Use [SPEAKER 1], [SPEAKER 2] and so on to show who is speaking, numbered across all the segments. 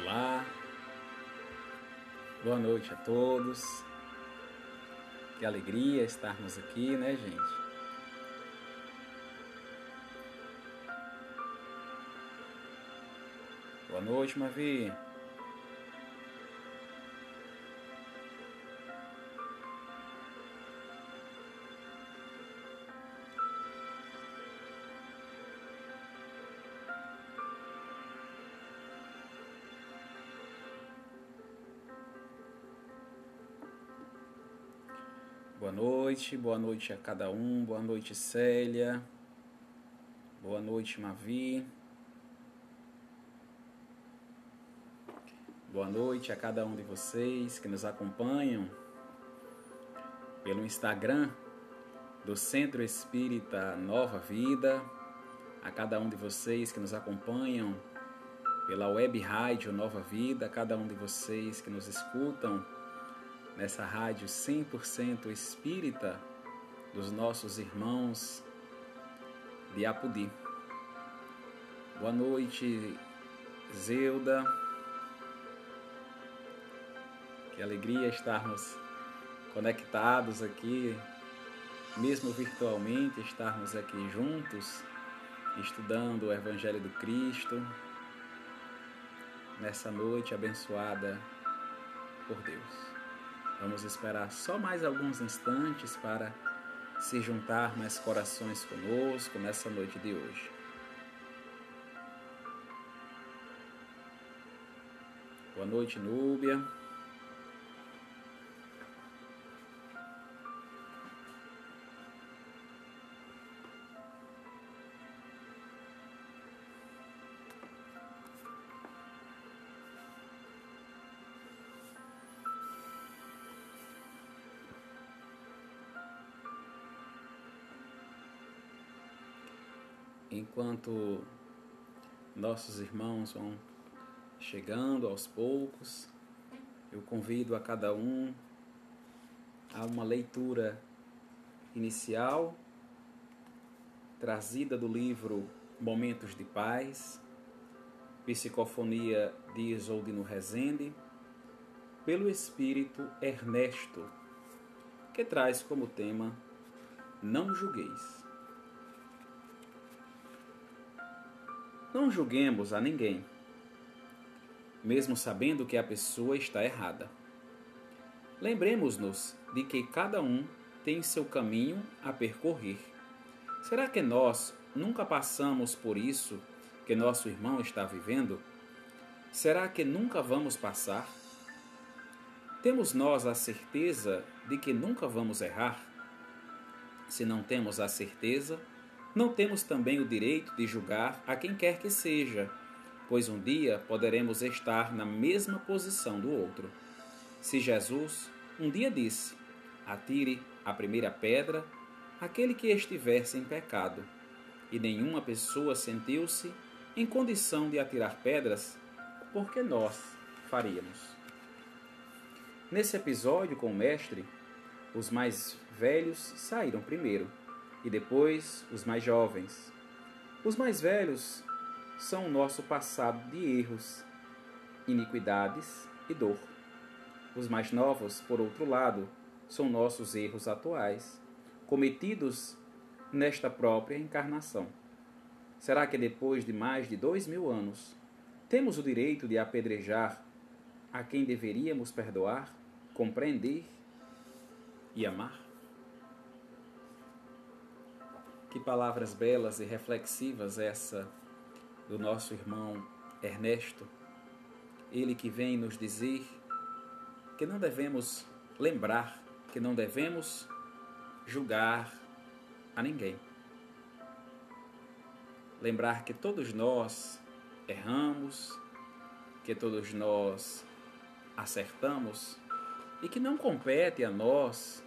[SPEAKER 1] Olá, boa noite a todos. Que alegria estarmos aqui, né, gente? Boa noite, Mavi. Noite, boa noite a cada um, boa noite Célia, boa noite Mavi, boa noite a cada um de vocês que nos acompanham pelo Instagram do Centro Espírita Nova Vida, a cada um de vocês que nos acompanham pela web rádio Nova Vida, a cada um de vocês que nos escutam nessa rádio 100% espírita dos nossos irmãos de Apudi. Boa noite, Zeuda. Que alegria estarmos conectados aqui, mesmo virtualmente, estarmos aqui juntos, estudando o Evangelho do Cristo, nessa noite abençoada por Deus. Vamos esperar só mais alguns instantes para se juntar mais corações conosco nessa noite de hoje. Boa noite, Núbia. Enquanto nossos irmãos vão chegando aos poucos, eu convido a cada um a uma leitura inicial trazida do livro Momentos de Paz, Psicofonia de Isoldino Rezende, pelo espírito Ernesto, que traz como tema Não julgueis. Não julguemos a ninguém, mesmo sabendo que a pessoa está errada. Lembremos-nos de que cada um tem seu caminho a percorrer. Será que nós nunca passamos por isso que nosso irmão está vivendo? Será que nunca vamos passar? Temos nós a certeza de que nunca vamos errar? Se não temos a certeza, não temos também o direito de julgar a quem quer que seja, pois um dia poderemos estar na mesma posição do outro. Se Jesus um dia disse: Atire a primeira pedra aquele que estiver sem pecado, e nenhuma pessoa sentiu-se em condição de atirar pedras, porque nós faríamos. Nesse episódio com o mestre, os mais velhos saíram primeiro e depois os mais jovens. Os mais velhos são o nosso passado de erros, iniquidades e dor. Os mais novos, por outro lado, são nossos erros atuais, cometidos nesta própria encarnação. Será que depois de mais de dois mil anos temos o direito de apedrejar a quem deveríamos perdoar, compreender e amar? Que palavras belas e reflexivas essa do nosso irmão Ernesto, ele que vem nos dizer que não devemos lembrar, que não devemos julgar a ninguém. Lembrar que todos nós erramos, que todos nós acertamos e que não compete a nós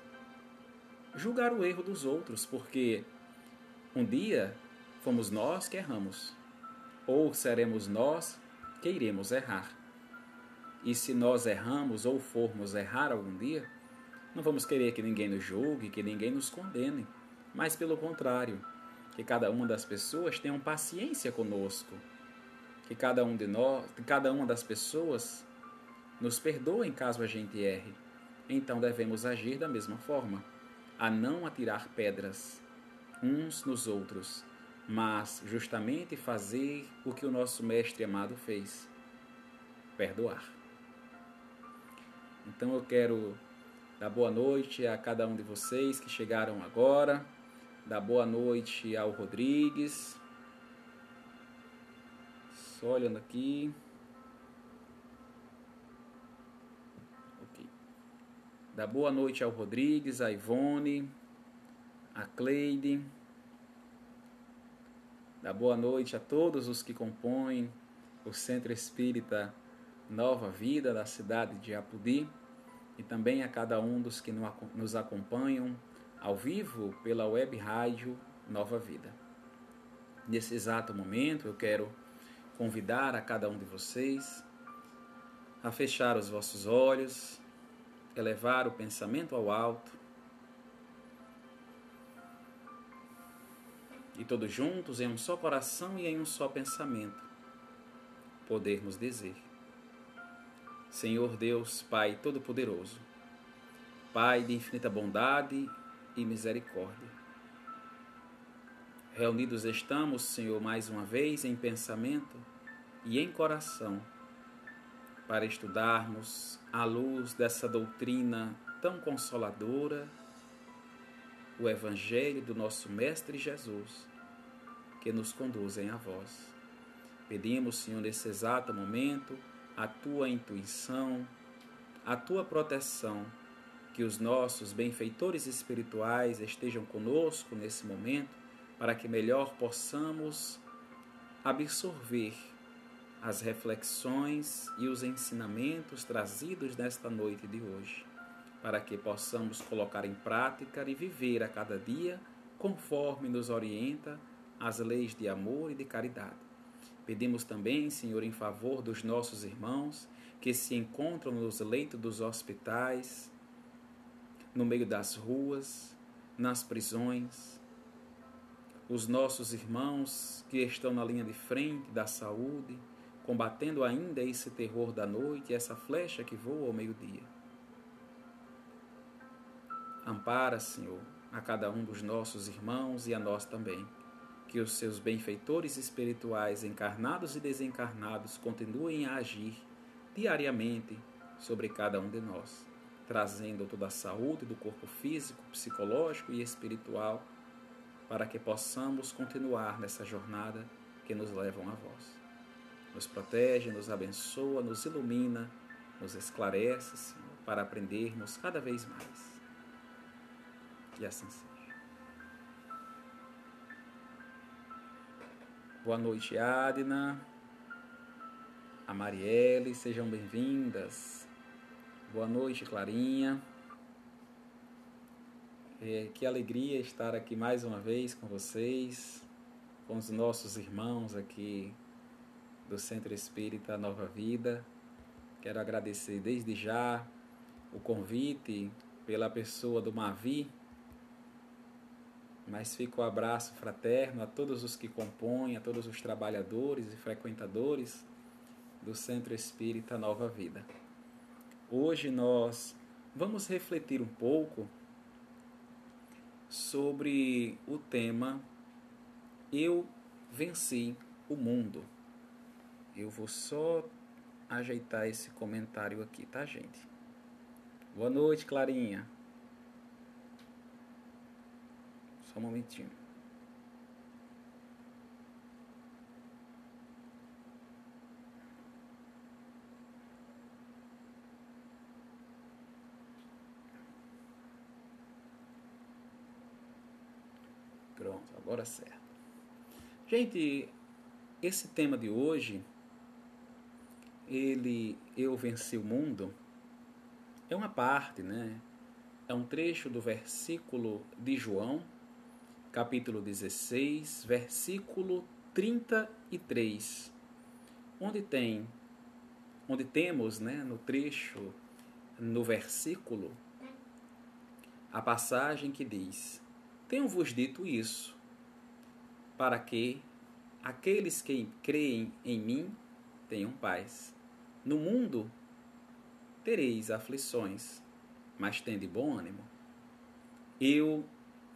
[SPEAKER 1] julgar o erro dos outros, porque um dia fomos nós que erramos, ou seremos nós que iremos errar. E se nós erramos ou formos errar algum dia, não vamos querer que ninguém nos julgue, que ninguém nos condene, mas pelo contrário, que cada uma das pessoas tenha paciência conosco, que cada um de nós, cada uma das pessoas nos perdoa em caso a gente erre. Então devemos agir da mesma forma, a não atirar pedras uns nos outros, mas justamente fazer o que o nosso mestre amado fez: perdoar. Então eu quero dar boa noite a cada um de vocês que chegaram agora, dar boa noite ao Rodrigues. Só olhando aqui. Dar boa noite ao Rodrigues, a Ivone, a Cleide. Dar boa noite a todos os que compõem o Centro Espírita Nova Vida da cidade de Apudi e também a cada um dos que nos acompanham ao vivo pela web rádio Nova Vida. Nesse exato momento, eu quero convidar a cada um de vocês a fechar os vossos olhos, elevar o pensamento ao alto e todos juntos em um só coração e em um só pensamento podermos dizer Senhor Deus, Pai Todo-Poderoso, Pai de infinita bondade e misericórdia. Reunidos estamos, Senhor, mais uma vez em pensamento e em coração, para estudarmos à luz dessa doutrina tão consoladora, o Evangelho do nosso Mestre Jesus, que nos conduzem a vós. Pedimos, Senhor, nesse exato momento, a tua intuição, a tua proteção, que os nossos benfeitores espirituais estejam conosco nesse momento, para que melhor possamos absorver as reflexões e os ensinamentos trazidos nesta noite de hoje, para que possamos colocar em prática e viver a cada dia conforme nos orienta as leis de amor e de caridade. Pedimos também, Senhor, em favor dos nossos irmãos que se encontram nos leitos dos hospitais, no meio das ruas, nas prisões, os nossos irmãos que estão na linha de frente da saúde, combatendo ainda esse terror da noite, essa flecha que voa ao meio-dia. Ampara, Senhor, a cada um dos nossos irmãos e a nós também que os seus benfeitores espirituais, encarnados e desencarnados, continuem a agir diariamente sobre cada um de nós, trazendo toda a saúde do corpo físico, psicológico e espiritual, para que possamos continuar nessa jornada que nos levam a vós. Nos protege, nos abençoa, nos ilumina, nos esclarece, Senhor, para aprendermos cada vez mais. Que assim seja. Boa noite, Adna. A Marielle, sejam bem-vindas. Boa noite, Clarinha. É, que alegria estar aqui mais uma vez com vocês, com os nossos irmãos aqui do Centro Espírita Nova Vida. Quero agradecer desde já o convite pela pessoa do Mavi, mas fica o abraço fraterno a todos os que compõem, a todos os trabalhadores e frequentadores do Centro Espírita Nova Vida. Hoje nós vamos refletir um pouco sobre o tema Eu venci o mundo. Eu vou só ajeitar esse comentário aqui, tá, gente? Boa noite, Clarinha. Só um momentinho. Pronto, agora certo. Gente, esse tema de hoje, ele, eu venci o mundo, é uma parte, né? É um trecho do versículo de João, capítulo 16, versículo 33, onde tem onde temos, né, no trecho, no versículo, a passagem que diz: Tenho-vos dito isso, para que aqueles que creem em mim tenham paz. No mundo tereis aflições, mas tende bom ânimo. Eu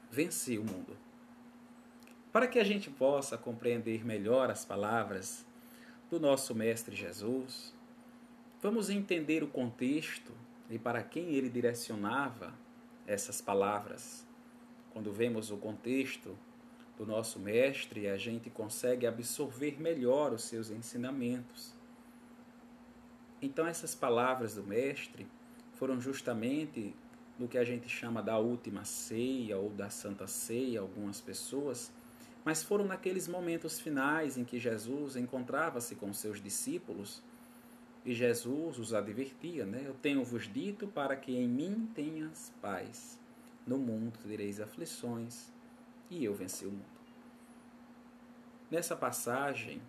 [SPEAKER 1] venci o mundo. Para que a gente possa compreender melhor as palavras do nosso Mestre Jesus, vamos entender o contexto e para quem ele direcionava essas palavras. Quando vemos o contexto do nosso Mestre, a gente consegue absorver melhor os seus ensinamentos. Então, essas palavras do Mestre foram justamente no que a gente chama da última ceia ou da santa ceia, algumas pessoas, mas foram naqueles momentos finais em que Jesus encontrava-se com seus discípulos e Jesus os advertia, né? Eu tenho-vos dito para que em mim tenhas paz. No mundo tereis aflições, e eu venci o mundo. Nessa passagem,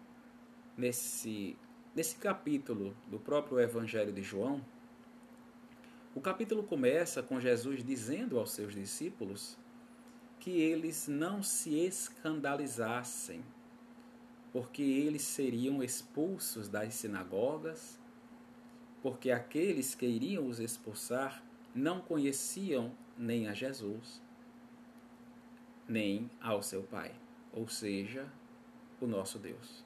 [SPEAKER 1] nesse, nesse capítulo do próprio Evangelho de João, o capítulo começa com Jesus dizendo aos seus discípulos que eles não se escandalizassem, porque eles seriam expulsos das sinagogas, porque aqueles que iriam os expulsar não conheciam nem a Jesus, nem ao seu Pai, ou seja, o nosso Deus.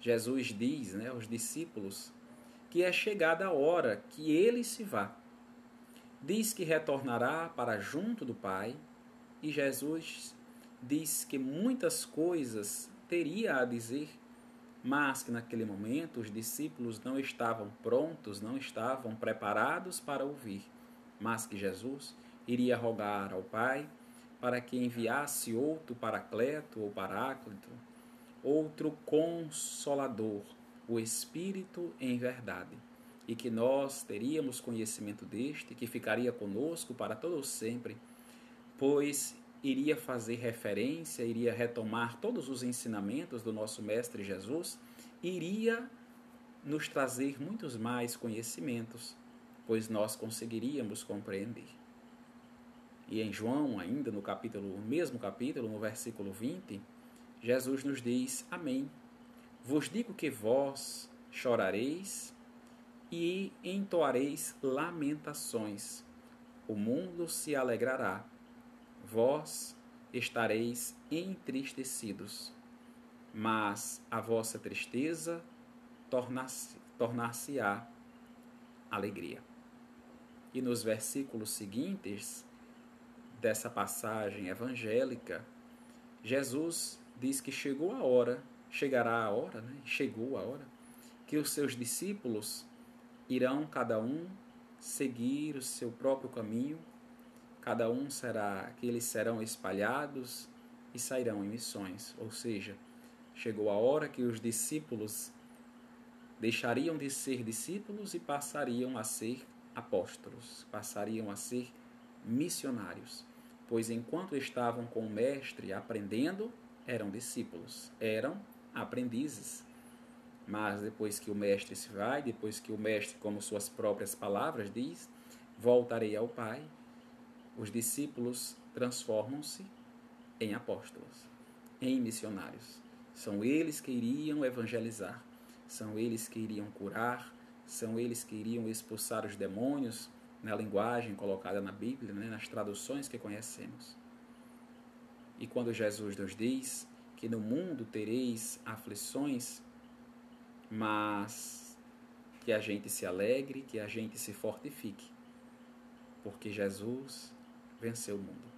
[SPEAKER 1] Jesus diz né, aos discípulos que é chegada a hora que ele se vá. Diz que retornará para junto do Pai, e Jesus diz que muitas coisas teria a dizer, mas que naquele momento os discípulos não estavam prontos, não estavam preparados para ouvir, mas que Jesus iria rogar ao Pai para que enviasse outro paracleto ou paráclito, outro consolador, o Espírito em verdade, e que nós teríamos conhecimento deste, que ficaria conosco para todo sempre, pois iria fazer referência, iria retomar todos os ensinamentos do nosso Mestre Jesus, iria nos trazer muitos mais conhecimentos, pois nós conseguiríamos compreender. E em João, ainda no capítulo, mesmo capítulo, no versículo 20, Jesus nos diz: Amém. Vos digo que vós chorareis e entoareis lamentações. O mundo se alegrará. Vós estareis entristecidos, mas a vossa tristeza tornar-se-á alegria. E nos versículos seguintes, dessa passagem evangélica, Jesus diz que chegou a hora, chegará a hora, né? chegou a hora, que os seus discípulos irão cada um seguir o seu próprio caminho, cada um será, que eles serão espalhados e sairão em missões, ou seja, chegou a hora que os discípulos deixariam de ser discípulos e passariam a ser apóstolos, passariam a ser missionários pois enquanto estavam com o Mestre aprendendo, eram discípulos, eram aprendizes. Mas depois que o Mestre se vai, depois que o Mestre, como suas próprias palavras diz, voltarei ao Pai, os discípulos transformam-se em apóstolos, em missionários. São eles que iriam evangelizar, são eles que iriam curar, são eles que iriam expulsar os demônios, na linguagem colocada na Bíblia, né, nas traduções que conhecemos. E quando Jesus nos diz que no mundo tereis aflições, mas que a gente se alegre, que a gente se fortifique, porque Jesus venceu o mundo.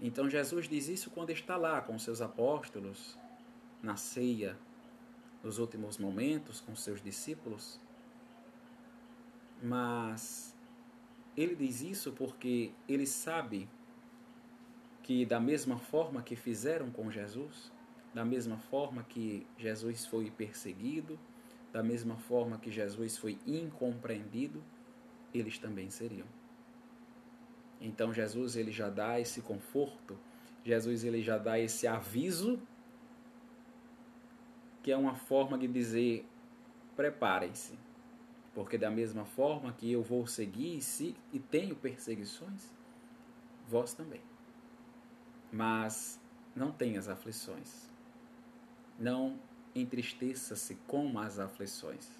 [SPEAKER 1] Então Jesus diz isso quando está lá com seus apóstolos, na ceia, nos últimos momentos, com seus discípulos mas ele diz isso porque ele sabe que, da mesma forma que fizeram com Jesus, da mesma forma que Jesus foi perseguido, da mesma forma que Jesus foi incompreendido, eles também seriam. Então Jesus ele já dá esse conforto, Jesus ele já dá esse aviso que é uma forma de dizer preparem-se, porque da mesma forma que eu vou seguir se, e tenho perseguições, vós também. Mas não tenhas aflições. Não entristeça-se com as aflições,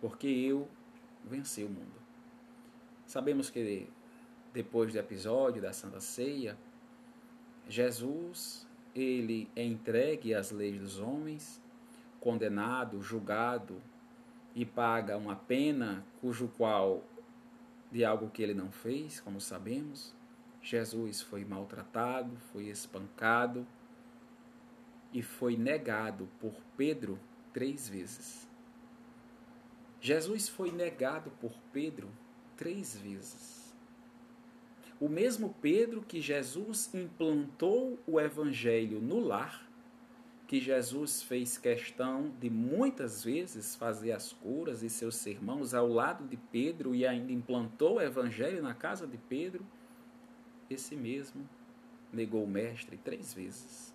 [SPEAKER 1] porque eu venci o mundo. Sabemos que depois do episódio da Santa Ceia, Jesus ele é entregue às leis dos homens, condenado, julgado e paga uma pena cujo qual de algo que ele não fez, como sabemos. Jesus foi maltratado, foi espancado e foi negado por Pedro três vezes. Jesus foi negado por Pedro três vezes. O mesmo Pedro que Jesus implantou o evangelho no lar, que Jesus fez questão de muitas vezes fazer as curas e seus sermãos ao lado de Pedro e ainda implantou o evangelho na casa de Pedro, esse mesmo negou o mestre três vezes.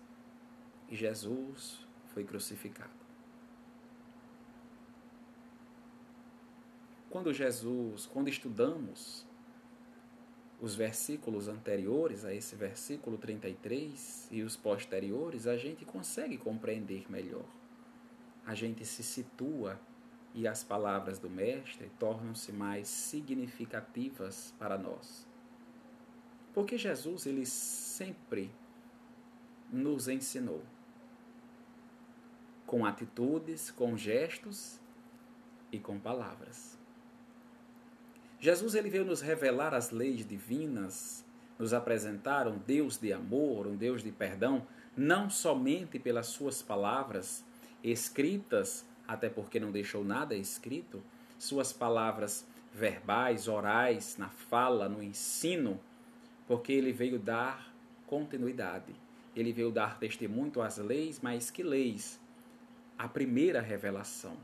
[SPEAKER 1] E Jesus foi crucificado. Quando Jesus, quando estudamos os versículos anteriores a esse versículo 33 e os posteriores, a gente consegue compreender melhor. A gente se situa e as palavras do Mestre tornam-se mais significativas para nós. Porque Jesus, ele sempre nos ensinou com atitudes, com gestos e com palavras. Jesus ele veio nos revelar as leis divinas, nos apresentar um Deus de amor, um Deus de perdão, não somente pelas suas palavras escritas, até porque não deixou nada escrito, suas palavras verbais, orais, na fala, no ensino, porque ele veio dar continuidade. Ele veio dar testemunho às leis, mas que leis? A primeira revelação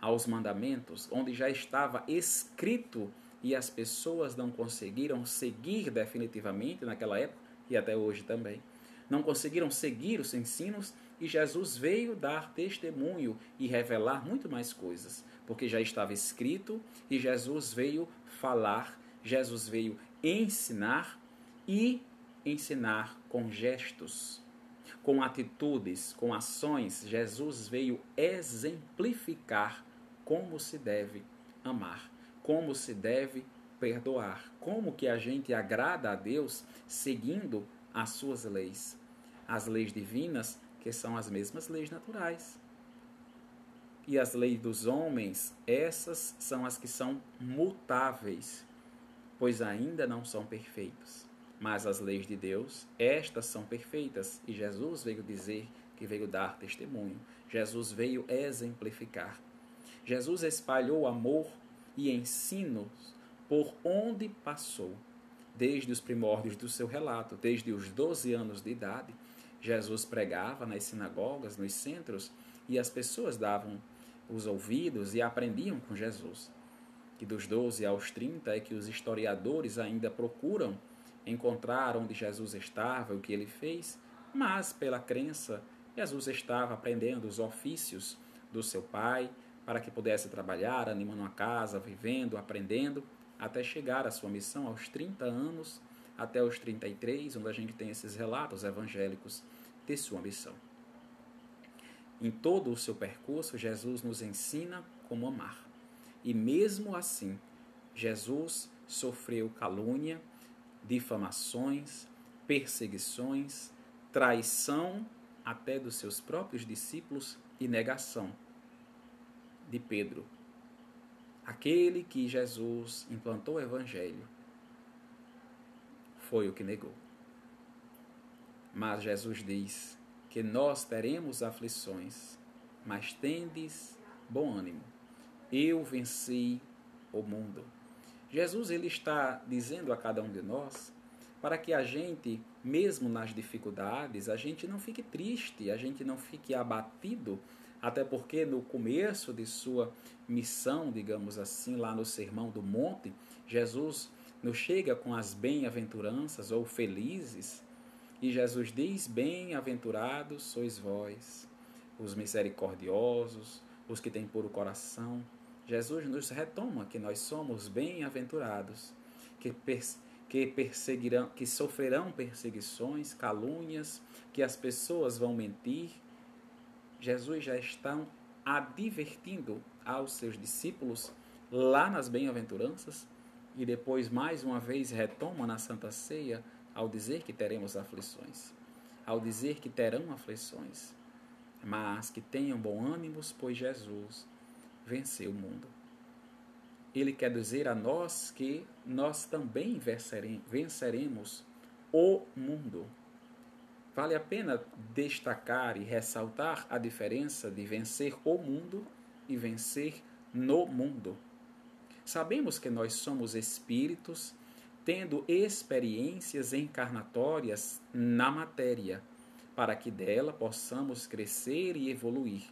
[SPEAKER 1] aos mandamentos, onde já estava escrito e as pessoas não conseguiram seguir definitivamente naquela época e até hoje também. Não conseguiram seguir os ensinos e Jesus veio dar testemunho e revelar muito mais coisas, porque já estava escrito e Jesus veio falar, Jesus veio ensinar e ensinar com gestos, com atitudes, com ações. Jesus veio exemplificar como se deve amar como se deve perdoar, como que a gente agrada a Deus seguindo as suas leis, as leis divinas, que são as mesmas leis naturais. E as leis dos homens, essas são as que são mutáveis, pois ainda não são perfeitos. Mas as leis de Deus, estas são perfeitas, e Jesus veio dizer que veio dar testemunho. Jesus veio exemplificar. Jesus espalhou amor e ensinos por onde passou. Desde os primórdios do seu relato, desde os 12 anos de idade, Jesus pregava nas sinagogas, nos centros, e as pessoas davam os ouvidos e aprendiam com Jesus. Que dos 12 aos 30 é que os historiadores ainda procuram encontrar onde Jesus estava, o que ele fez, mas pela crença, Jesus estava aprendendo os ofícios do seu pai, para que pudesse trabalhar, animando a casa, vivendo, aprendendo, até chegar à sua missão aos 30 anos, até os 33, onde a gente tem esses relatos evangélicos de sua missão. Em todo o seu percurso, Jesus nos ensina como amar. E mesmo assim, Jesus sofreu calúnia, difamações, perseguições, traição até dos seus próprios discípulos e negação de Pedro, aquele que Jesus implantou o evangelho, foi o que negou. Mas Jesus diz que nós teremos aflições, mas tendes bom ânimo. Eu venci o mundo. Jesus ele está dizendo a cada um de nós para que a gente, mesmo nas dificuldades, a gente não fique triste, a gente não fique abatido até porque no começo de sua missão, digamos assim, lá no Sermão do Monte, Jesus nos chega com as bem-aventuranças ou felizes, e Jesus diz: Bem-aventurados sois vós, os misericordiosos, os que têm puro coração. Jesus nos retoma que nós somos bem-aventurados, que, que perseguirão, que sofrerão perseguições, calúnias, que as pessoas vão mentir. Jesus já está advertindo aos seus discípulos lá nas bem-aventuranças e depois mais uma vez retoma na Santa Ceia ao dizer que teremos aflições, ao dizer que terão aflições, mas que tenham bom ânimo, pois Jesus venceu o mundo. Ele quer dizer a nós que nós também venceremos o mundo. Vale a pena destacar e ressaltar a diferença de vencer o mundo e vencer no mundo. Sabemos que nós somos espíritos tendo experiências encarnatórias na matéria, para que dela possamos crescer e evoluir.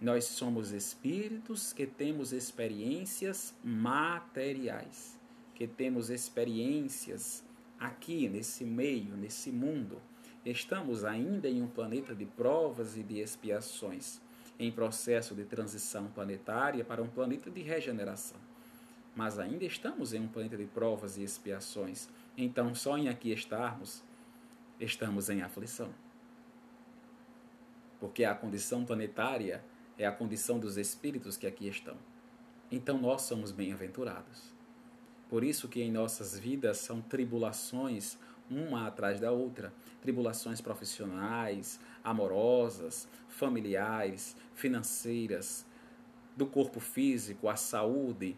[SPEAKER 1] Nós somos espíritos que temos experiências materiais, que temos experiências aqui nesse meio, nesse mundo. Estamos ainda em um planeta de provas e de expiações, em processo de transição planetária para um planeta de regeneração. Mas ainda estamos em um planeta de provas e expiações. Então, só em aqui estarmos, estamos em aflição. Porque a condição planetária é a condição dos espíritos que aqui estão. Então nós somos bem-aventurados. Por isso que em nossas vidas são tribulações uma atrás da outra, tribulações profissionais, amorosas, familiares, financeiras, do corpo físico, a saúde,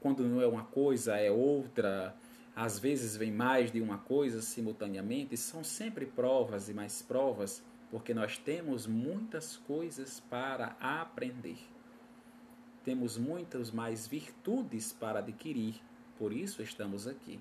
[SPEAKER 1] quando não é uma coisa, é outra, às vezes vem mais de uma coisa simultaneamente, são sempre provas e mais provas porque nós temos muitas coisas para aprender. Temos muitas mais virtudes para adquirir, por isso estamos aqui.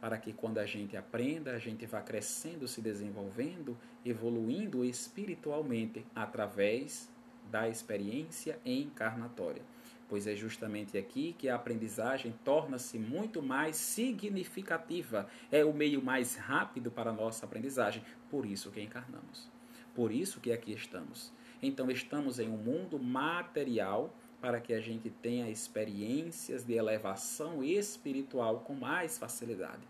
[SPEAKER 1] Para que quando a gente aprenda, a gente vá crescendo, se desenvolvendo, evoluindo espiritualmente através da experiência encarnatória. Pois é justamente aqui que a aprendizagem torna-se muito mais significativa, é o meio mais rápido para a nossa aprendizagem, por isso que encarnamos. Por isso que aqui estamos. Então estamos em um mundo material para que a gente tenha experiências de elevação espiritual com mais facilidade.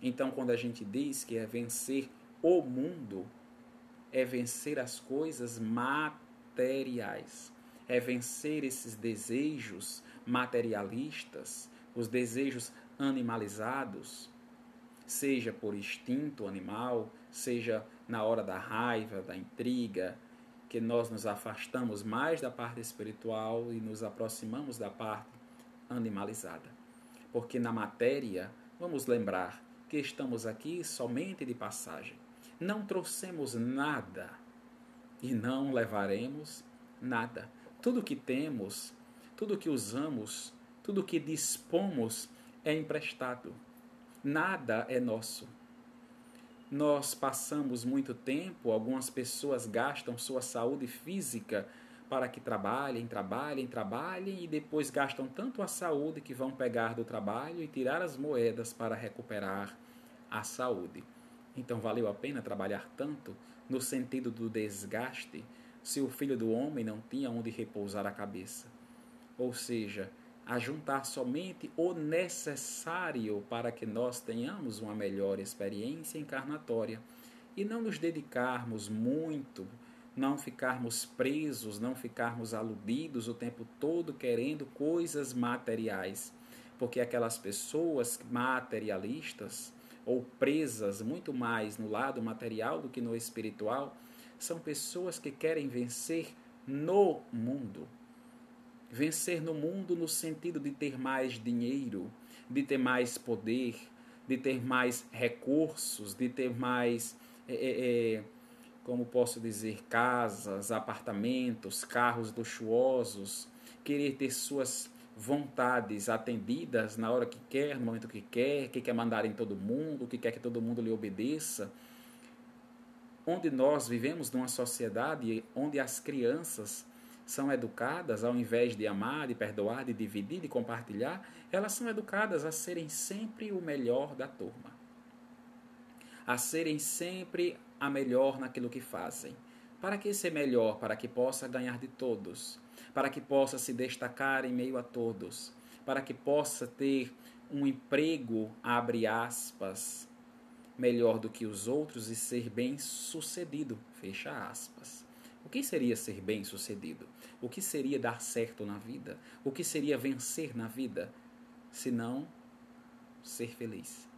[SPEAKER 1] Então, quando a gente diz que é vencer o mundo, é vencer as coisas materiais, é vencer esses desejos materialistas, os desejos animalizados, seja por instinto animal, seja na hora da raiva, da intriga, que nós nos afastamos mais da parte espiritual e nos aproximamos da parte animalizada. Porque na matéria, vamos lembrar que estamos aqui somente de passagem. Não trouxemos nada e não levaremos nada. Tudo que temos, tudo que usamos, tudo que dispomos é emprestado. Nada é nosso nós passamos muito tempo, algumas pessoas gastam sua saúde física para que trabalhem, trabalhem, trabalhem e depois gastam tanto a saúde que vão pegar do trabalho e tirar as moedas para recuperar a saúde. Então valeu a pena trabalhar tanto no sentido do desgaste se o filho do homem não tinha onde repousar a cabeça. Ou seja, a juntar somente o necessário para que nós tenhamos uma melhor experiência encarnatória e não nos dedicarmos muito, não ficarmos presos, não ficarmos aludidos o tempo todo querendo coisas materiais, porque aquelas pessoas materialistas ou presas muito mais no lado material do que no espiritual, são pessoas que querem vencer no mundo Vencer no mundo no sentido de ter mais dinheiro, de ter mais poder, de ter mais recursos, de ter mais, é, é, é, como posso dizer, casas, apartamentos, carros luxuosos, querer ter suas vontades atendidas na hora que quer, no momento que quer, que quer mandar em todo mundo, que quer que todo mundo lhe obedeça. Onde nós vivemos numa sociedade onde as crianças são educadas, ao invés de amar, de perdoar, de dividir, de compartilhar, elas são educadas a serem sempre o melhor da turma, a serem sempre a melhor naquilo que fazem. Para que ser melhor? Para que possa ganhar de todos, para que possa se destacar em meio a todos, para que possa ter um emprego, abre aspas, melhor do que os outros e ser bem-sucedido, fecha aspas. O que seria ser bem-sucedido? O que seria dar certo na vida? O que seria vencer na vida? Se não ser feliz.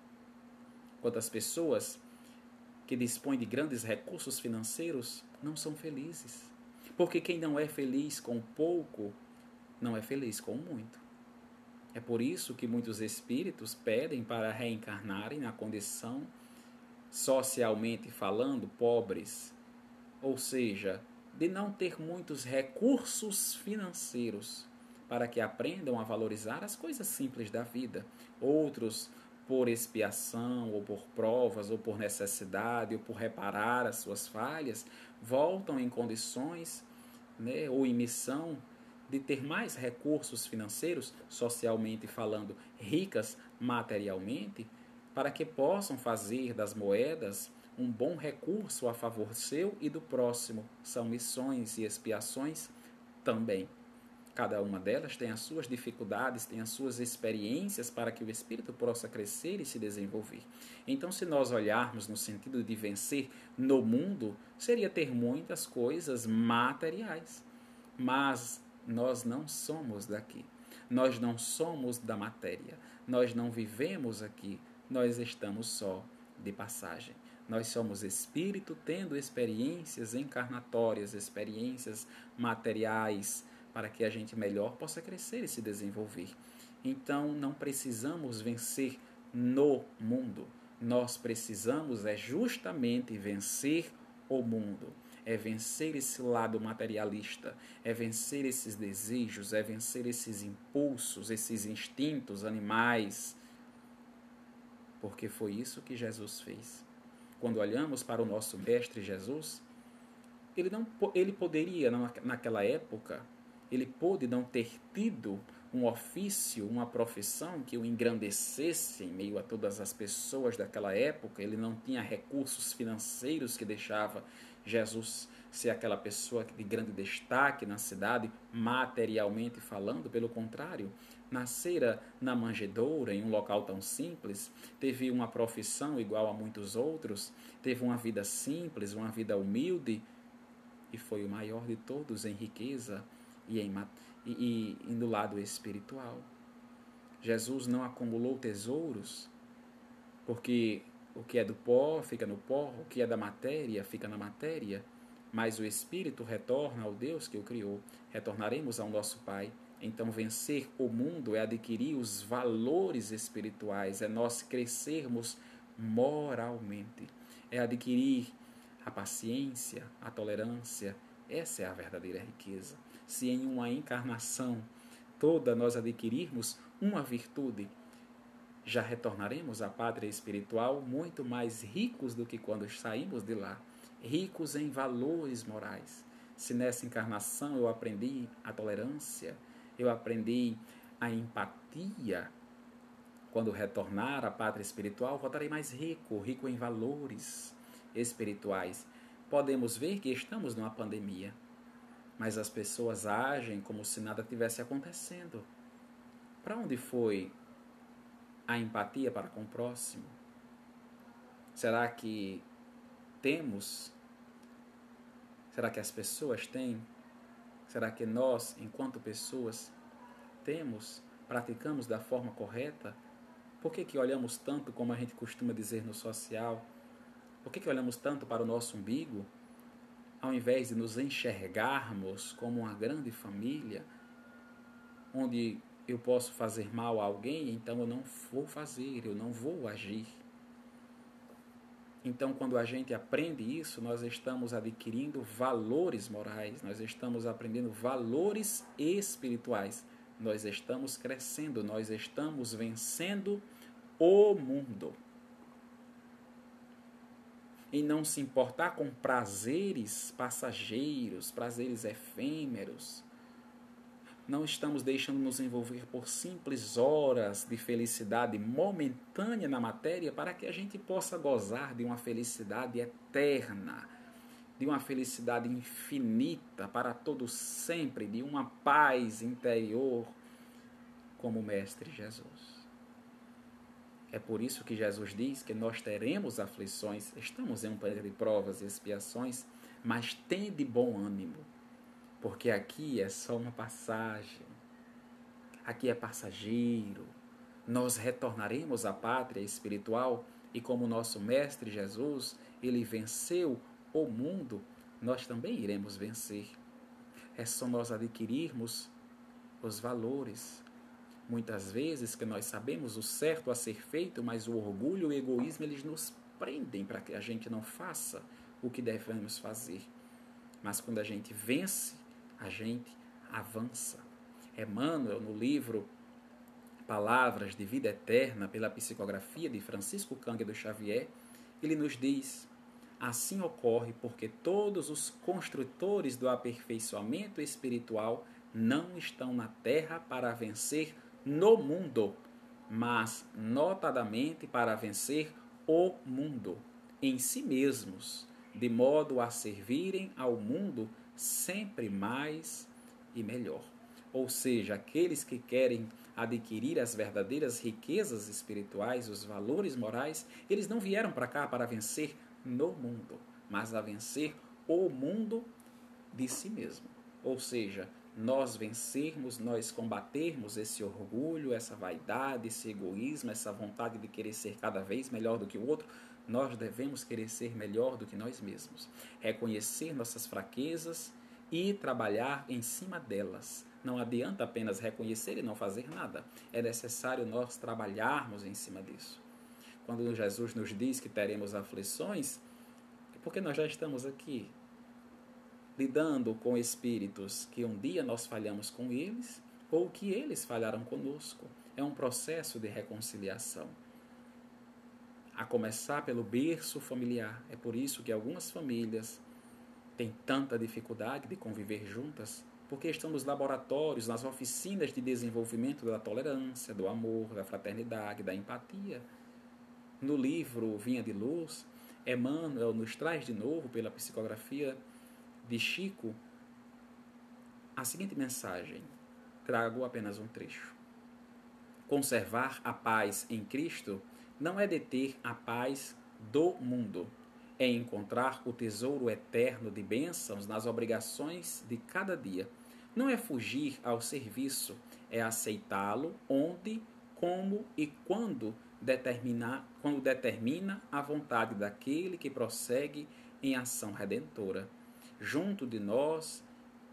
[SPEAKER 1] Quantas pessoas que dispõem de grandes recursos financeiros não são felizes? Porque quem não é feliz com pouco, não é feliz com muito. É por isso que muitos espíritos pedem para reencarnarem na condição, socialmente falando, pobres, ou seja, de não ter muitos recursos financeiros para que aprendam a valorizar as coisas simples da vida. Outros, por expiação, ou por provas, ou por necessidade, ou por reparar as suas falhas, voltam em condições né, ou em missão de ter mais recursos financeiros, socialmente falando, ricas materialmente, para que possam fazer das moedas um bom recurso a favor seu e do próximo. São missões e expiações também. Cada uma delas tem as suas dificuldades, tem as suas experiências para que o espírito possa crescer e se desenvolver. Então, se nós olharmos no sentido de vencer no mundo, seria ter muitas coisas materiais. Mas nós não somos daqui. Nós não somos da matéria. Nós não vivemos aqui. Nós estamos só de passagem. Nós somos espírito tendo experiências encarnatórias, experiências materiais, para que a gente melhor possa crescer e se desenvolver. Então, não precisamos vencer no mundo. Nós precisamos é justamente vencer o mundo é vencer esse lado materialista, é vencer esses desejos, é vencer esses impulsos, esses instintos animais. Porque foi isso que Jesus fez. Quando olhamos para o nosso mestre Jesus, ele não ele poderia naquela época, ele pôde não ter tido um ofício, uma profissão que o engrandecesse em meio a todas as pessoas daquela época. Ele não tinha recursos financeiros que deixava Jesus ser aquela pessoa de grande destaque na cidade, materialmente falando, pelo contrário, nascera na manjedoura, em um local tão simples, teve uma profissão igual a muitos outros, teve uma vida simples, uma vida humilde, e foi o maior de todos em riqueza e, em, e, e, e no lado espiritual. Jesus não acumulou tesouros, porque o que é do pó fica no pó, o que é da matéria fica na matéria, mas o espírito retorna ao Deus que o criou. Retornaremos ao nosso Pai. Então, vencer o mundo é adquirir os valores espirituais, é nós crescermos moralmente, é adquirir a paciência, a tolerância. Essa é a verdadeira riqueza. Se em uma encarnação toda nós adquirirmos uma virtude, já retornaremos à pátria espiritual muito mais ricos do que quando saímos de lá, ricos em valores morais. Se nessa encarnação eu aprendi a tolerância, eu aprendi a empatia, quando retornar à pátria espiritual, voltarei mais rico, rico em valores espirituais. Podemos ver que estamos numa pandemia, mas as pessoas agem como se nada tivesse acontecendo. Para onde foi a empatia para com o próximo? Será que temos? Será que as pessoas têm? Será que nós, enquanto pessoas, temos, praticamos da forma correta? Por que, que olhamos tanto, como a gente costuma dizer no social? Por que, que olhamos tanto para o nosso umbigo? Ao invés de nos enxergarmos como uma grande família, onde eu posso fazer mal a alguém, então eu não vou fazer, eu não vou agir. Então, quando a gente aprende isso, nós estamos adquirindo valores morais, nós estamos aprendendo valores espirituais, nós estamos crescendo, nós estamos vencendo o mundo. E não se importar com prazeres passageiros, prazeres efêmeros não estamos deixando nos envolver por simples horas de felicidade momentânea na matéria para que a gente possa gozar de uma felicidade eterna, de uma felicidade infinita para todo sempre, de uma paz interior como o Mestre Jesus. É por isso que Jesus diz que nós teremos aflições, estamos em um período de provas e expiações, mas tem de bom ânimo, porque aqui é só uma passagem, aqui é passageiro. Nós retornaremos à pátria espiritual e como nosso mestre Jesus, ele venceu o mundo, nós também iremos vencer. É só nós adquirirmos os valores, Muitas vezes que nós sabemos o certo a ser feito, mas o orgulho e o egoísmo eles nos prendem para que a gente não faça o que devemos fazer. Mas quando a gente vence, a gente avança. Emmanuel, no livro Palavras de Vida Eterna, pela psicografia de Francisco Cândido Xavier, ele nos diz: assim ocorre porque todos os construtores do aperfeiçoamento espiritual não estão na terra para vencer no mundo, mas notadamente para vencer o mundo em si mesmos, de modo a servirem ao mundo sempre mais e melhor. Ou seja, aqueles que querem adquirir as verdadeiras riquezas espirituais, os valores morais, eles não vieram para cá para vencer no mundo, mas a vencer o mundo de si mesmo. Ou seja, nós vencermos, nós combatermos esse orgulho, essa vaidade, esse egoísmo, essa vontade de querer ser cada vez melhor do que o outro, nós devemos querer ser melhor do que nós mesmos. Reconhecer nossas fraquezas e trabalhar em cima delas. Não adianta apenas reconhecer e não fazer nada. É necessário nós trabalharmos em cima disso. Quando Jesus nos diz que teremos aflições, é porque nós já estamos aqui, lidando com espíritos que um dia nós falhamos com eles ou que eles falharam conosco. É um processo de reconciliação. A começar pelo berço familiar. É por isso que algumas famílias têm tanta dificuldade de conviver juntas, porque estão nos laboratórios, nas oficinas de desenvolvimento da tolerância, do amor, da fraternidade, da empatia. No livro Vinha de Luz, Emmanuel nos traz de novo, pela psicografia de Chico a seguinte mensagem. Trago apenas um trecho. Conservar a paz em Cristo não é deter a paz do mundo, é encontrar o tesouro eterno de bênçãos nas obrigações de cada dia. Não é fugir ao serviço, é aceitá-lo onde, como e quando determinar, quando determina a vontade daquele que prossegue em ação redentora junto de nós,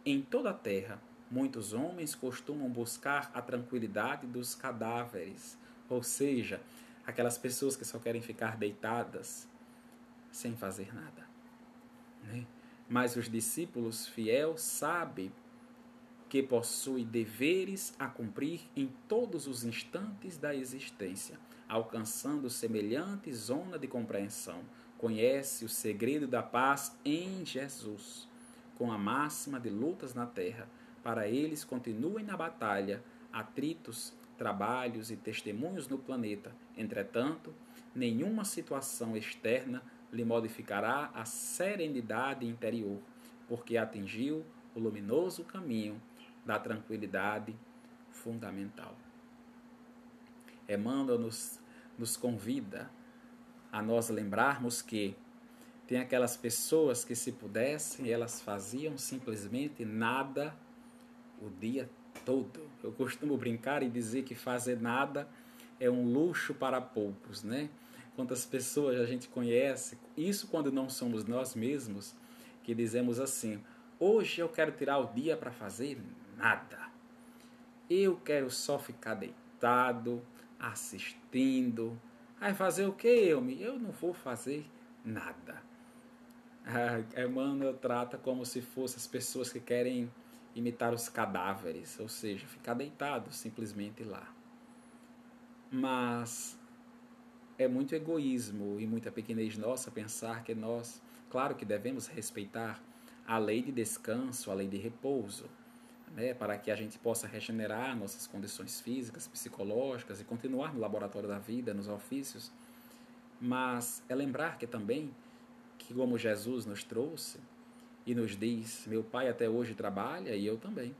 [SPEAKER 1] em toda a terra, muitos homens costumam buscar a tranquilidade dos cadáveres, ou seja, aquelas pessoas que só querem ficar deitadas sem fazer nada. Né? Mas os discípulos fiéis sabem que possui deveres a cumprir em todos os instantes da existência, alcançando semelhante zona de compreensão, conhece o segredo da paz em Jesus, com a máxima de lutas na terra. Para eles continuem na batalha, atritos, trabalhos e testemunhos no planeta. Entretanto, nenhuma situação externa lhe modificará a serenidade interior, porque atingiu o luminoso caminho da tranquilidade fundamental. Emmanuel nos, nos convida a nós lembrarmos que tem aquelas pessoas que, se pudessem, elas faziam simplesmente nada o dia todo. Eu costumo brincar e dizer que fazer nada é um luxo para poucos, né? Quantas pessoas a gente conhece, isso quando não somos nós mesmos, que dizemos assim: hoje eu quero tirar o dia para fazer nada. Eu quero só ficar deitado, assistindo, Aí fazer o que eu? Eu não vou fazer nada. A Emmanuel trata como se fossem as pessoas que querem imitar os cadáveres, ou seja, ficar deitado simplesmente lá. Mas é muito egoísmo e muita pequenez nossa pensar que nós, claro que devemos respeitar a lei de descanso, a lei de repouso, né, para que a gente possa regenerar nossas condições físicas, psicológicas e continuar no laboratório da vida, nos ofícios. Mas é lembrar que também, que como Jesus nos trouxe e nos diz: Meu pai até hoje trabalha e eu também.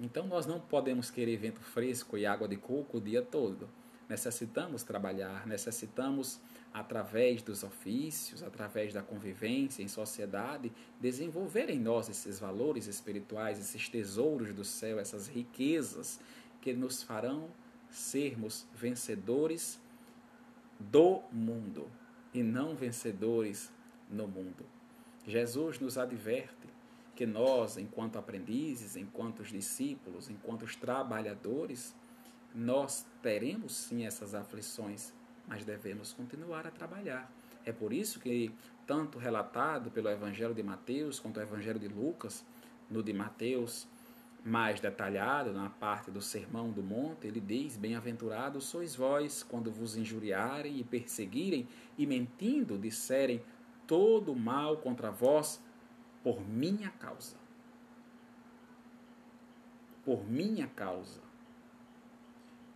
[SPEAKER 1] Então nós não podemos querer vento fresco e água de coco o dia todo. Necessitamos trabalhar, necessitamos, através dos ofícios, através da convivência em sociedade, desenvolver em nós esses valores espirituais, esses tesouros do céu, essas riquezas que nos farão sermos vencedores do mundo e não vencedores no mundo. Jesus nos adverte que nós, enquanto aprendizes, enquanto discípulos, enquanto trabalhadores, nós teremos sim essas aflições, mas devemos continuar a trabalhar. É por isso que, tanto relatado pelo Evangelho de Mateus quanto o Evangelho de Lucas, no de Mateus, mais detalhado, na parte do Sermão do Monte, ele diz: Bem-aventurados sois vós quando vos injuriarem e perseguirem e mentindo disserem todo mal contra vós por minha causa. Por minha causa.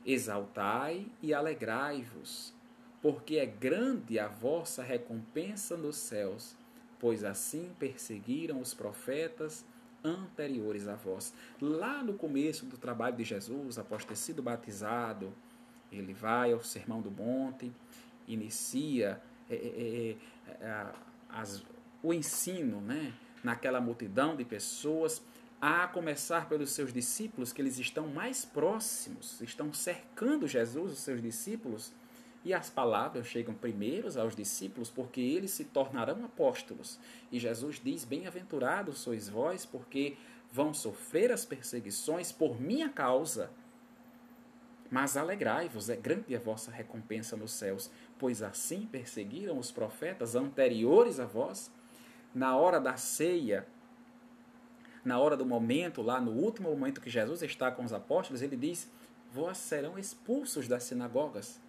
[SPEAKER 1] Exaltai e alegrai-vos, porque é grande a vossa recompensa nos céus, pois assim perseguiram os profetas anteriores a vós. Lá no começo do trabalho de Jesus, após ter sido batizado, ele vai ao Sermão do Monte, inicia é, é, é, as, o ensino né, naquela multidão de pessoas, a começar pelos seus discípulos, que eles estão mais próximos, estão cercando Jesus, os seus discípulos, e as palavras chegam primeiros aos discípulos, porque eles se tornarão apóstolos. E Jesus diz: Bem-aventurados sois vós, porque vão sofrer as perseguições por minha causa. Mas alegrai-vos, é grande a vossa recompensa nos céus, pois assim perseguiram os profetas anteriores a vós. Na hora da ceia, na hora do momento, lá no último momento que Jesus está com os apóstolos, ele diz: Vós serão expulsos das sinagogas.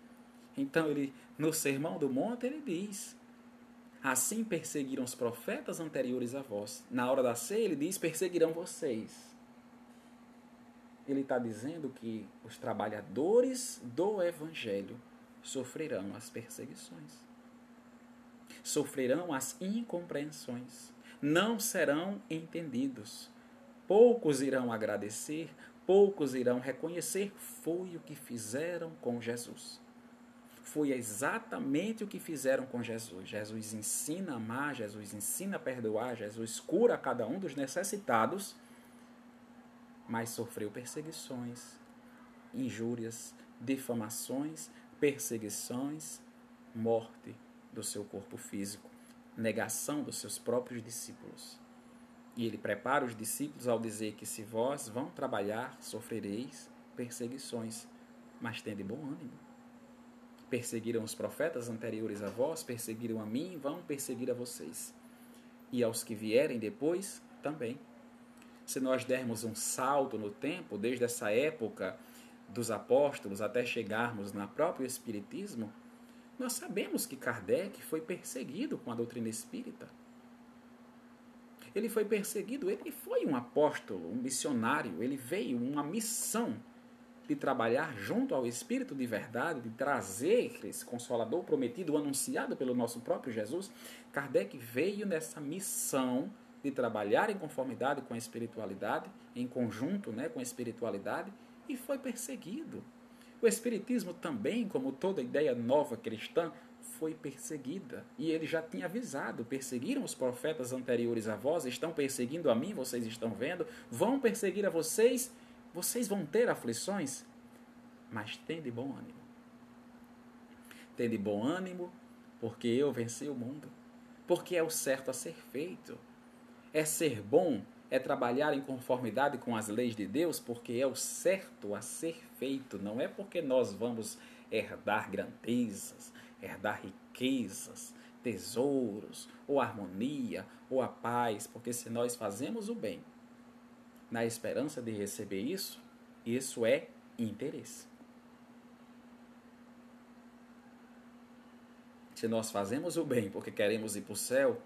[SPEAKER 1] Então, ele, no Sermão do Monte, ele diz: Assim perseguiram os profetas anteriores a vós. Na hora da ceia, ele diz: Perseguirão vocês. Ele está dizendo que os trabalhadores do Evangelho sofrerão as perseguições, sofrerão as incompreensões, não serão entendidos. Poucos irão agradecer, poucos irão reconhecer. Foi o que fizeram com Jesus foi exatamente o que fizeram com Jesus. Jesus ensina a amar, Jesus ensina a perdoar, Jesus cura cada um dos necessitados, mas sofreu perseguições, injúrias, difamações, perseguições, morte do seu corpo físico, negação dos seus próprios discípulos. E ele prepara os discípulos ao dizer que se vós vão trabalhar, sofrereis perseguições, mas tende bom ânimo Perseguiram os profetas anteriores a vós, perseguiram a mim, vão perseguir a vocês. E aos que vierem depois também. Se nós dermos um salto no tempo, desde essa época dos apóstolos até chegarmos na próprio Espiritismo, nós sabemos que Kardec foi perseguido com a doutrina espírita. Ele foi perseguido, ele foi um apóstolo, um missionário, ele veio uma missão de trabalhar junto ao Espírito de verdade, de trazer esse consolador prometido, anunciado pelo nosso próprio Jesus, Kardec veio nessa missão de trabalhar em conformidade com a espiritualidade, em conjunto né, com a espiritualidade, e foi perseguido. O Espiritismo também, como toda ideia nova cristã, foi perseguida. E ele já tinha avisado: perseguiram os profetas anteriores a vós, estão perseguindo a mim, vocês estão vendo, vão perseguir a vocês vocês vão ter aflições, mas tende bom ânimo. Tende bom ânimo, porque eu venci o mundo. Porque é o certo a ser feito. É ser bom, é trabalhar em conformidade com as leis de Deus, porque é o certo a ser feito. Não é porque nós vamos herdar grandezas, herdar riquezas, tesouros, ou harmonia, ou a paz, porque se nós fazemos o bem, na esperança de receber isso, isso é interesse. Se nós fazemos o bem porque queremos ir para o céu,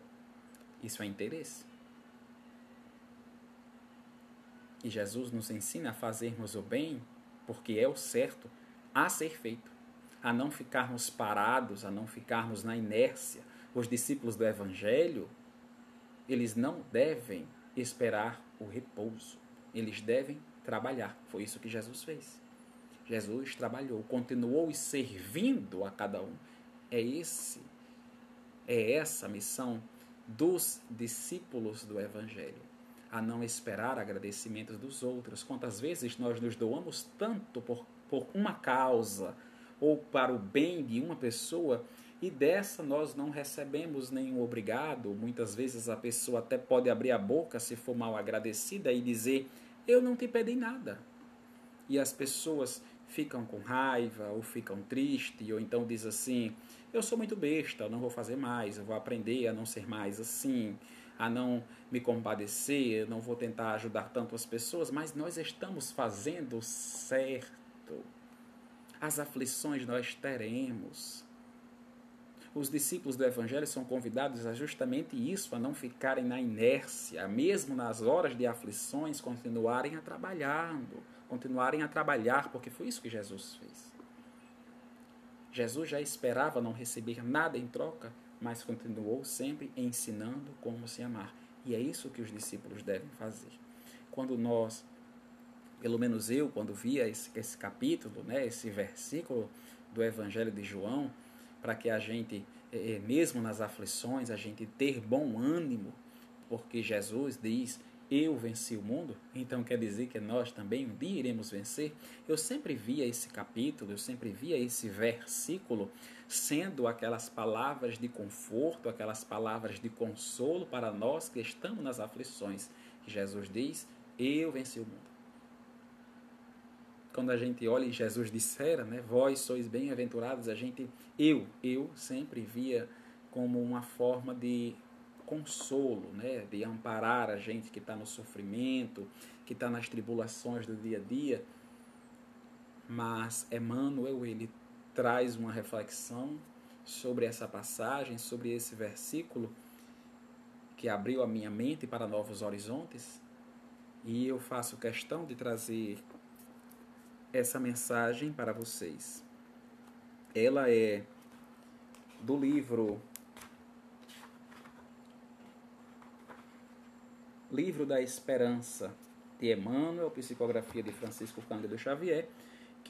[SPEAKER 1] isso é interesse. E Jesus nos ensina a fazermos o bem porque é o certo a ser feito, a não ficarmos parados, a não ficarmos na inércia. Os discípulos do Evangelho, eles não devem esperar o repouso. Eles devem trabalhar. Foi isso que Jesus fez. Jesus trabalhou, continuou servindo a cada um. É esse, é essa a missão dos discípulos do Evangelho, a não esperar agradecimentos dos outros. Quantas vezes nós nos doamos tanto por, por uma causa ou para o bem de uma pessoa e dessa nós não recebemos nenhum obrigado. Muitas vezes a pessoa até pode abrir a boca se for mal agradecida e dizer: Eu não te pedi nada. E as pessoas ficam com raiva ou ficam tristes, ou então diz assim: eu sou muito besta, eu não vou fazer mais, eu vou aprender a não ser mais assim, a não me compadecer, não vou tentar ajudar tanto as pessoas, mas nós estamos fazendo certo. As aflições nós teremos. Os discípulos do Evangelho são convidados a justamente isso, a não ficarem na inércia, mesmo nas horas de aflições, continuarem a trabalhando continuarem a trabalhar, porque foi isso que Jesus fez. Jesus já esperava não receber nada em troca, mas continuou sempre ensinando como se amar. E é isso que os discípulos devem fazer. Quando nós, pelo menos eu, quando via esse, esse capítulo, né, esse versículo do Evangelho de João, para que a gente, eh, eh, mesmo nas aflições, a gente ter bom ânimo, porque Jesus diz eu venci o mundo, então quer dizer que nós também um dia iremos vencer. Eu sempre via esse capítulo, eu sempre via esse versículo sendo aquelas palavras de conforto, aquelas palavras de consolo para nós que estamos nas aflições. Jesus diz: Eu venci o mundo. Quando a gente olha e Jesus dissera, né, vós sois bem-aventurados, a gente, eu, eu sempre via como uma forma de consolo, né? de amparar a gente que está no sofrimento, que está nas tribulações do dia a dia. Mas Emmanuel ele traz uma reflexão sobre essa passagem, sobre esse versículo que abriu a minha mente para novos horizontes. E eu faço questão de trazer essa mensagem para vocês. Ela é do livro Livro da Esperança, de Emmanuel, psicografia de Francisco Cândido Xavier,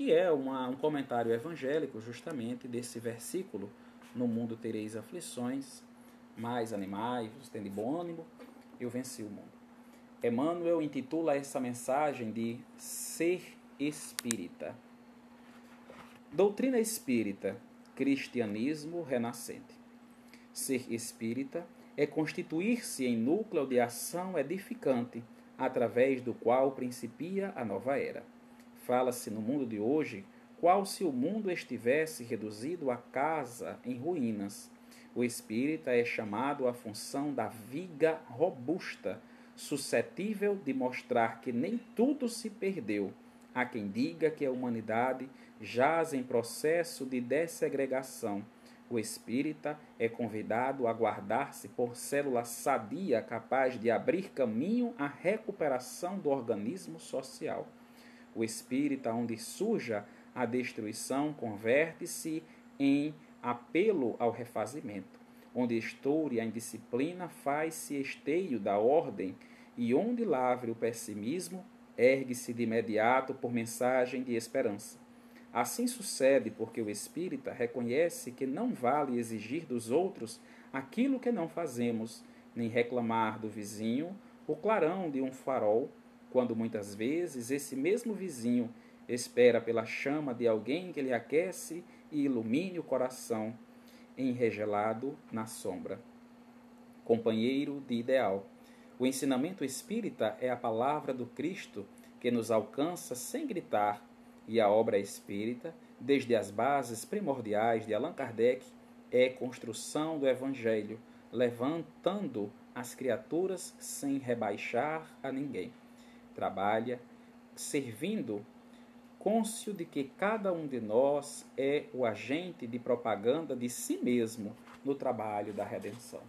[SPEAKER 1] que é uma, um comentário evangélico justamente desse versículo: No mundo tereis aflições, mais animais, tende bom ânimo, eu venci o mundo. Emmanuel intitula essa mensagem de Ser Espírita. Doutrina espírita, cristianismo renascente. Ser espírita é constituir-se em núcleo de ação edificante, através do qual principia a nova era. Fala-se no mundo de hoje qual se o mundo estivesse reduzido a casa em ruínas. O espírita é chamado à função da viga robusta, suscetível de mostrar que nem tudo se perdeu. Há quem diga que a humanidade jaz em processo de dessegregação o espírita é convidado a guardar-se por célula sadia capaz de abrir caminho à recuperação do organismo social. O espírita, onde surja a destruição, converte-se em apelo ao refazimento. Onde estoure a indisciplina, faz-se esteio da ordem, e onde lavre o pessimismo, ergue-se de imediato por mensagem de esperança. Assim sucede porque o espírita reconhece que não vale exigir dos outros aquilo que não fazemos, nem reclamar do vizinho o clarão de um farol, quando muitas vezes esse mesmo vizinho espera pela chama de alguém que lhe aquece e ilumine o coração, enregelado na sombra. Companheiro de ideal. O ensinamento espírita é a palavra do Cristo que nos alcança sem gritar e a obra espírita, desde as bases primordiais de Allan Kardec, é construção do Evangelho, levantando as criaturas sem rebaixar a ninguém. Trabalha servindo, cônscio de que cada um de nós é o agente de propaganda de si mesmo no trabalho da redenção.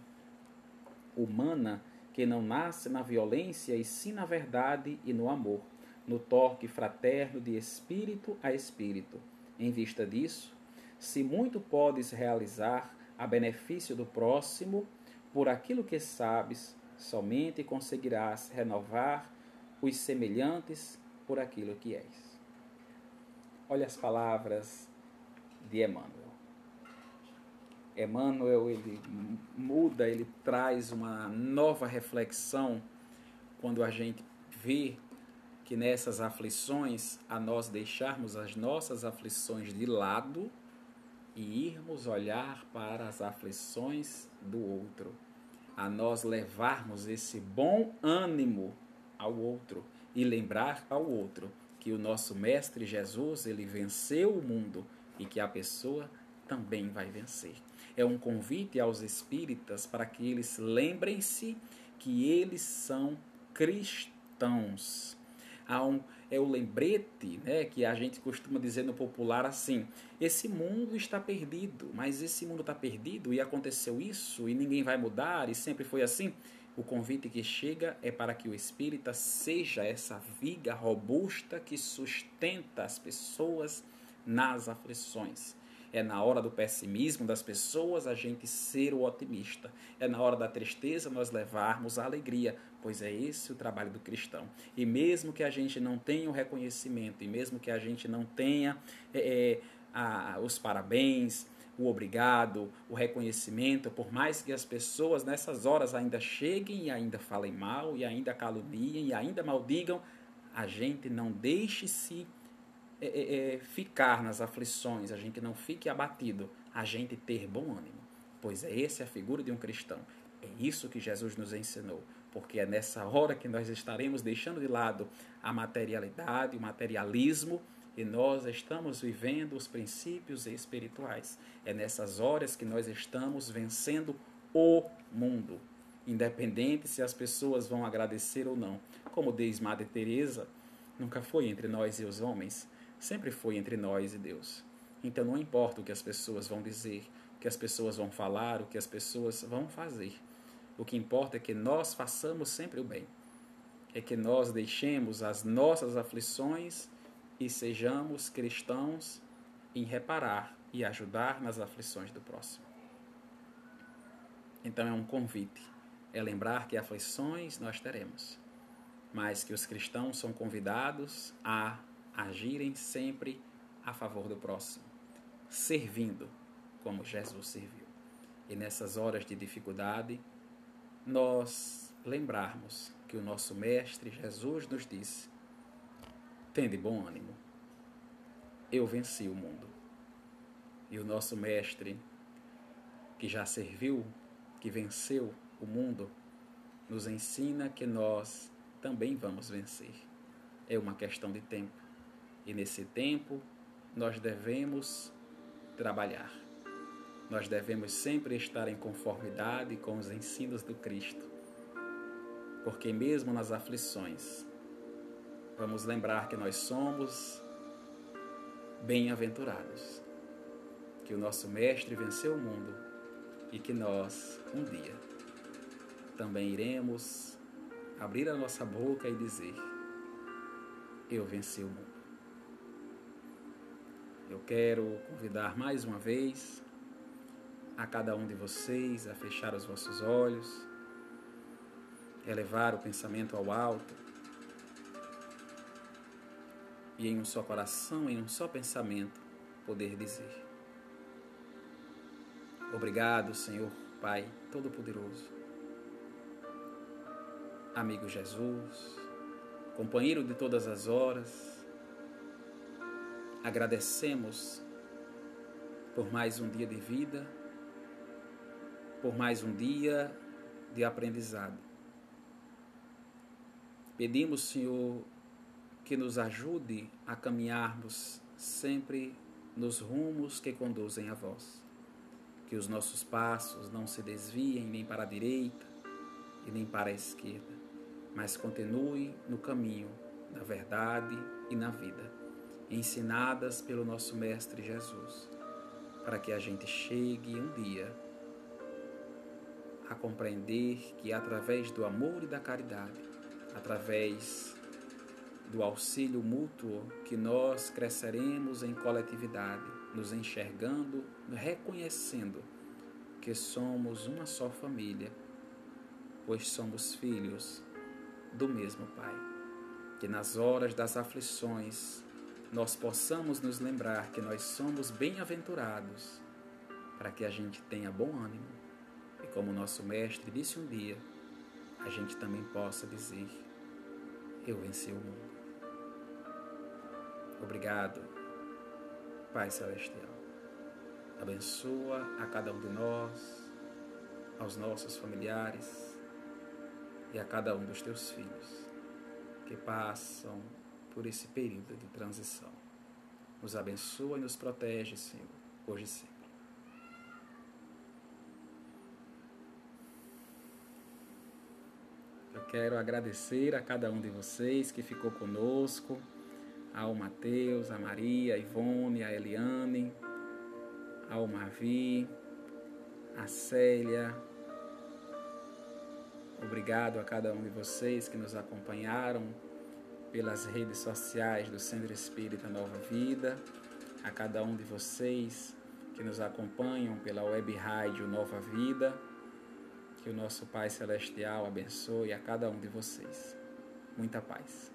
[SPEAKER 1] Humana que não nasce na violência e sim na verdade e no amor no toque fraterno de espírito a espírito. Em vista disso, se muito podes realizar a benefício do próximo, por aquilo que sabes, somente conseguirás renovar os semelhantes por aquilo que és. Olha as palavras de Emmanuel. Emmanuel ele muda, ele traz uma nova reflexão quando a gente vê que nessas aflições, a nós deixarmos as nossas aflições de lado e irmos olhar para as aflições do outro, a nós levarmos esse bom ânimo ao outro e lembrar ao outro que o nosso mestre Jesus, ele venceu o mundo e que a pessoa também vai vencer. É um convite aos espíritas para que eles lembrem-se que eles são cristãos. Há um, é o lembrete né, que a gente costuma dizer no popular assim: esse mundo está perdido, mas esse mundo está perdido e aconteceu isso e ninguém vai mudar e sempre foi assim. O convite que chega é para que o espírita seja essa viga robusta que sustenta as pessoas nas aflições. É na hora do pessimismo das pessoas a gente ser o otimista. É na hora da tristeza nós levarmos a alegria, pois é esse o trabalho do cristão. E mesmo que a gente não tenha o reconhecimento, e mesmo que a gente não tenha é, a, os parabéns, o obrigado, o reconhecimento, por mais que as pessoas nessas horas ainda cheguem e ainda falem mal, e ainda caluniem, e ainda maldigam, a gente não deixe-se é, é, é, ficar nas aflições, a gente não fique abatido, a gente ter bom ânimo, pois é essa a figura de um cristão. É isso que Jesus nos ensinou, porque é nessa hora que nós estaremos deixando de lado a materialidade, o materialismo e nós estamos vivendo os princípios espirituais. É nessas horas que nós estamos vencendo o mundo, independente se as pessoas vão agradecer ou não. Como diz Madre Teresa, nunca foi entre nós e os homens, sempre foi entre nós e Deus. Então não importa o que as pessoas vão dizer, o que as pessoas vão falar, o que as pessoas vão fazer. O que importa é que nós façamos sempre o bem. É que nós deixemos as nossas aflições e sejamos cristãos em reparar e ajudar nas aflições do próximo. Então é um convite, é lembrar que aflições nós teremos, mas que os cristãos são convidados a agirem sempre a favor do próximo, servindo como Jesus serviu. E nessas horas de dificuldade, nós lembrarmos que o nosso Mestre Jesus nos disse: Tende bom ânimo. Eu venci o mundo. E o nosso Mestre, que já serviu, que venceu o mundo, nos ensina que nós também vamos vencer. É uma questão de tempo. E nesse tempo, nós devemos trabalhar. Nós devemos sempre estar em conformidade com os ensinos do Cristo. Porque, mesmo nas aflições, vamos lembrar que nós somos bem-aventurados, que o nosso Mestre venceu o mundo e que nós, um dia, também iremos abrir a nossa boca e dizer: Eu venci o mundo. Eu quero convidar mais uma vez a cada um de vocês a fechar os vossos olhos, elevar o pensamento ao alto e em um só coração, em um só pensamento, poder dizer: Obrigado, Senhor Pai Todo-Poderoso, amigo Jesus, companheiro de todas as horas, agradecemos por mais um dia de vida, por mais um dia de aprendizado. Pedimos, Senhor, que nos ajude a caminharmos sempre nos rumos que conduzem a vós. Que os nossos passos não se desviem nem para a direita e nem para a esquerda, mas continue no caminho na verdade e na vida, ensinadas pelo nosso Mestre Jesus, para que a gente chegue um dia a compreender que através do amor e da caridade, através do auxílio mútuo que nós cresceremos em coletividade, nos enxergando, reconhecendo que somos uma só família, pois somos filhos do mesmo Pai. Que nas horas das aflições nós possamos nos lembrar que nós somos bem-aventurados, para que a gente tenha bom ânimo. E como nosso mestre disse um dia, a gente também possa dizer: Eu venci o mundo. Obrigado, Pai Celestial. Abençoa a cada um de nós, aos nossos familiares e a cada um dos teus filhos que passam por esse período de transição. Nos abençoa e nos protege, Senhor, hoje e sempre. Eu quero agradecer a cada um de vocês que ficou conosco, ao Mateus, a Maria, a Ivone, a Eliane, ao Mavi, a Célia. Obrigado a cada um de vocês que nos acompanharam pelas redes sociais do Centro Espírita Nova Vida, a cada um de vocês que nos acompanham pela web rádio Nova Vida. Que o nosso Pai Celestial abençoe a cada um de vocês. Muita paz.